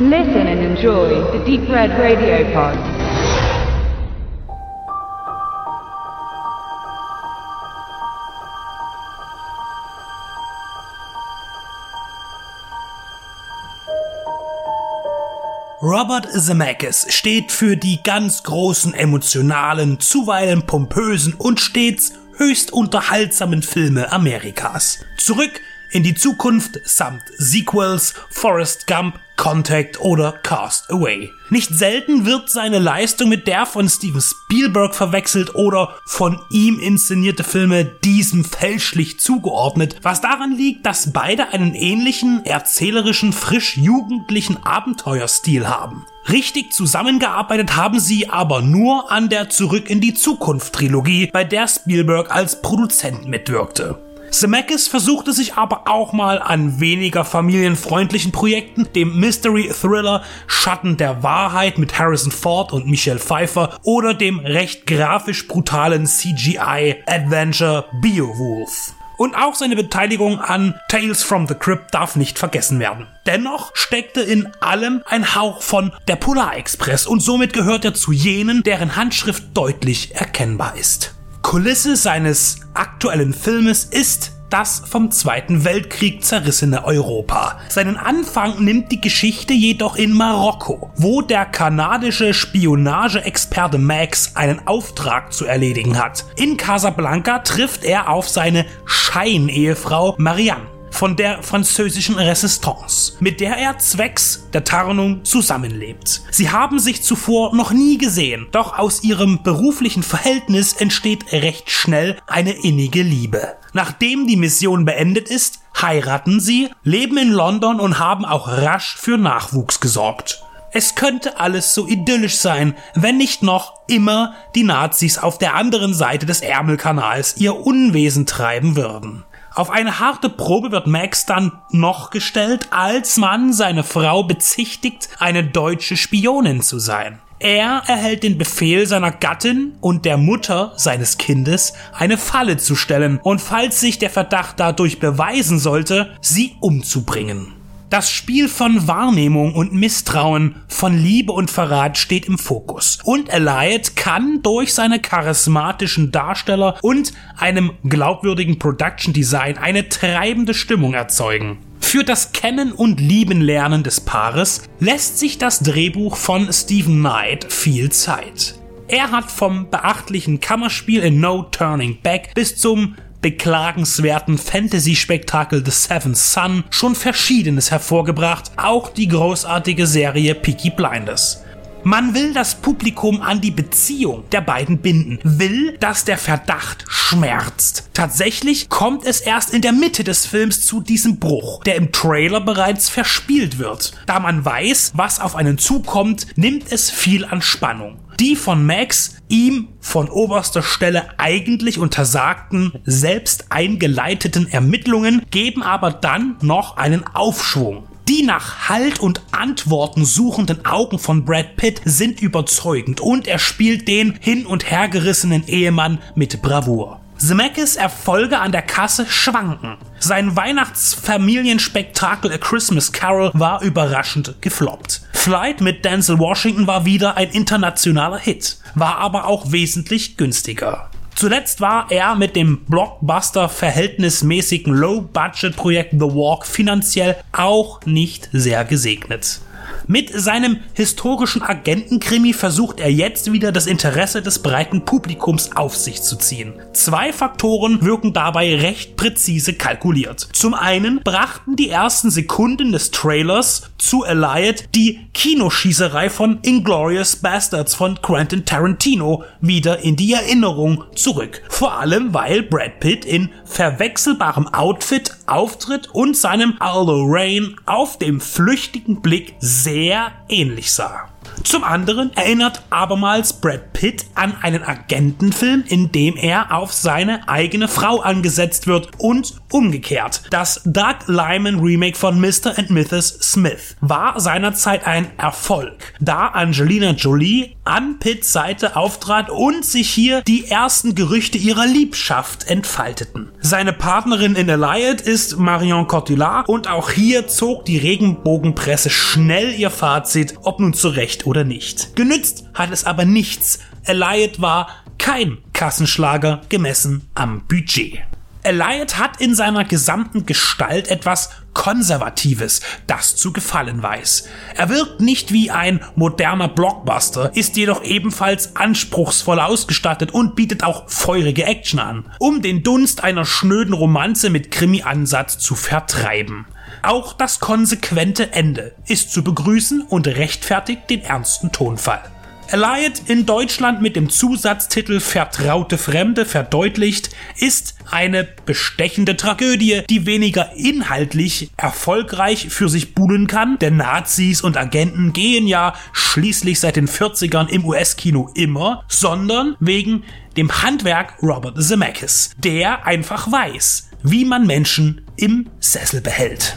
Listen and enjoy the Deep Red Radio Pod. Robert Zemeckis steht für die ganz großen emotionalen, zuweilen pompösen und stets höchst unterhaltsamen Filme Amerikas. Zurück in die Zukunft samt Sequels, Forrest Gump, Contact oder Cast Away. Nicht selten wird seine Leistung mit der von Steven Spielberg verwechselt oder von ihm inszenierte Filme diesem fälschlich zugeordnet, was daran liegt, dass beide einen ähnlichen, erzählerischen, frisch jugendlichen Abenteuerstil haben. Richtig zusammengearbeitet haben sie aber nur an der Zurück in die Zukunft Trilogie, bei der Spielberg als Produzent mitwirkte. Zemeckis versuchte sich aber auch mal an weniger familienfreundlichen Projekten, dem Mystery Thriller Schatten der Wahrheit mit Harrison Ford und Michelle Pfeiffer oder dem recht grafisch brutalen CGI Adventure Beowulf. Und auch seine Beteiligung an Tales from the Crypt darf nicht vergessen werden. Dennoch steckte in allem ein Hauch von der Polar Express und somit gehört er zu jenen, deren Handschrift deutlich erkennbar ist. Kulisse seines aktuellen Filmes ist das vom Zweiten Weltkrieg zerrissene Europa. Seinen Anfang nimmt die Geschichte jedoch in Marokko, wo der kanadische Spionageexperte Max einen Auftrag zu erledigen hat. In Casablanca trifft er auf seine Scheinehefrau Marianne von der französischen Resistance, mit der er zwecks der Tarnung zusammenlebt. Sie haben sich zuvor noch nie gesehen, doch aus ihrem beruflichen Verhältnis entsteht recht schnell eine innige Liebe. Nachdem die Mission beendet ist, heiraten sie, leben in London und haben auch rasch für Nachwuchs gesorgt. Es könnte alles so idyllisch sein, wenn nicht noch immer die Nazis auf der anderen Seite des Ärmelkanals ihr Unwesen treiben würden. Auf eine harte Probe wird Max dann noch gestellt, als man seine Frau bezichtigt, eine deutsche Spionin zu sein. Er erhält den Befehl seiner Gattin und der Mutter seines Kindes, eine Falle zu stellen und falls sich der Verdacht dadurch beweisen sollte, sie umzubringen. Das Spiel von Wahrnehmung und Misstrauen, von Liebe und Verrat steht im Fokus. Und Elliot kann durch seine charismatischen Darsteller und einem glaubwürdigen Production Design eine treibende Stimmung erzeugen. Für das Kennen und Lieben lernen des Paares lässt sich das Drehbuch von Stephen Knight viel Zeit. Er hat vom beachtlichen Kammerspiel in No Turning Back bis zum beklagenswerten Fantasy-Spektakel The Seventh Son schon Verschiedenes hervorgebracht, auch die großartige Serie Peaky Blinders. Man will das Publikum an die Beziehung der beiden binden, will, dass der Verdacht schmerzt. Tatsächlich kommt es erst in der Mitte des Films zu diesem Bruch, der im Trailer bereits verspielt wird. Da man weiß, was auf einen zukommt, nimmt es viel an Spannung. Die von Max ihm von oberster Stelle eigentlich untersagten, selbst eingeleiteten Ermittlungen geben aber dann noch einen Aufschwung. Die nach Halt und Antworten suchenden Augen von Brad Pitt sind überzeugend und er spielt den hin und hergerissenen Ehemann mit Bravour. Zemeckis Erfolge an der Kasse schwanken. Sein Weihnachtsfamilienspektakel A Christmas Carol war überraschend gefloppt. Flight mit Denzel Washington war wieder ein internationaler Hit, war aber auch wesentlich günstiger. Zuletzt war er mit dem Blockbuster verhältnismäßigen Low-Budget-Projekt The Walk finanziell auch nicht sehr gesegnet. Mit seinem historischen Agentenkrimi versucht er jetzt wieder das Interesse des breiten Publikums auf sich zu ziehen. Zwei Faktoren wirken dabei recht präzise kalkuliert. Zum einen brachten die ersten Sekunden des Trailers zu Eliot die Kinoschießerei von Inglorious Bastards von Quentin Tarantino wieder in die Erinnerung zurück. Vor allem, weil Brad Pitt in verwechselbarem Outfit auftritt und seinem Aldo Rain auf dem flüchtigen Blick sehr ähnlich sah. Zum anderen erinnert abermals Brad Pitt an einen Agentenfilm, in dem er auf seine eigene Frau angesetzt wird und umgekehrt. Das Doug Lyman Remake von Mr. and Mrs. Smith war seinerzeit ein Erfolg, da Angelina Jolie an Pitts Seite auftrat und sich hier die ersten Gerüchte ihrer Liebschaft entfalteten. Seine Partnerin in Eliot ist Marion Cotillard und auch hier zog die Regenbogenpresse schnell ihr Fazit, ob nun zurecht oder nicht. Genützt hat es aber nichts. Eliot war kein Kassenschlager gemessen am Budget. Eliot hat in seiner gesamten Gestalt etwas Konservatives, das zu gefallen weiß. Er wirkt nicht wie ein moderner Blockbuster, ist jedoch ebenfalls anspruchsvoll ausgestattet und bietet auch feurige Action an, um den Dunst einer schnöden Romanze mit Krimi-Ansatz zu vertreiben. Auch das konsequente Ende ist zu begrüßen und rechtfertigt den ernsten Tonfall. Eliot in Deutschland mit dem Zusatztitel Vertraute Fremde verdeutlicht, ist eine bestechende Tragödie, die weniger inhaltlich erfolgreich für sich buhlen kann, denn Nazis und Agenten gehen ja schließlich seit den 40ern im US-Kino immer, sondern wegen dem Handwerk Robert Zemeckis, der einfach weiß, wie man Menschen im Sessel behält.